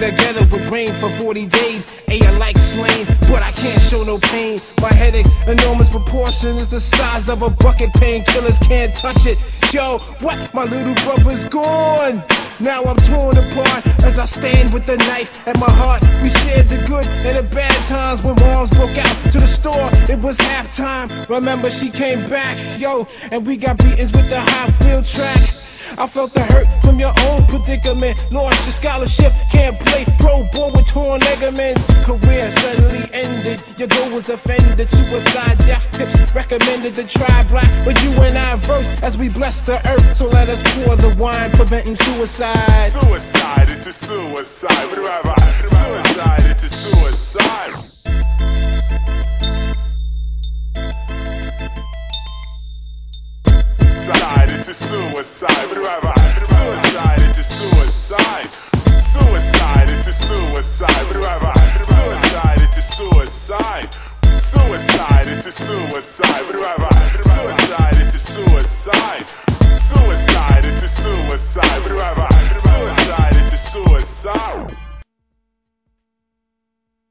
ghetto with rain for 40 days. A I like slain, but I can't show no pain. My headache, enormous proportion, is the size of a bucket. Painkillers can't touch it. Yo, what? My little brother's gone. Now I'm torn apart as I stand with the knife at my heart. We shared the good and the bad times when moms broke out to the store. It was halftime. Remember, she came back, yo, and we got beatings with the hot wheel track. I felt the hurt from your own predicament. Lost your scholarship, can't play pro ball with torn ligaments. Career suddenly ended. Your goal was offended. Suicide death tips recommended to try black, but you and I verse as we bless the earth. So let us pour the wine, preventing suicide. Suicide, it's a suicide. Suicide? It's a suicide. It's a suicide. to suicide.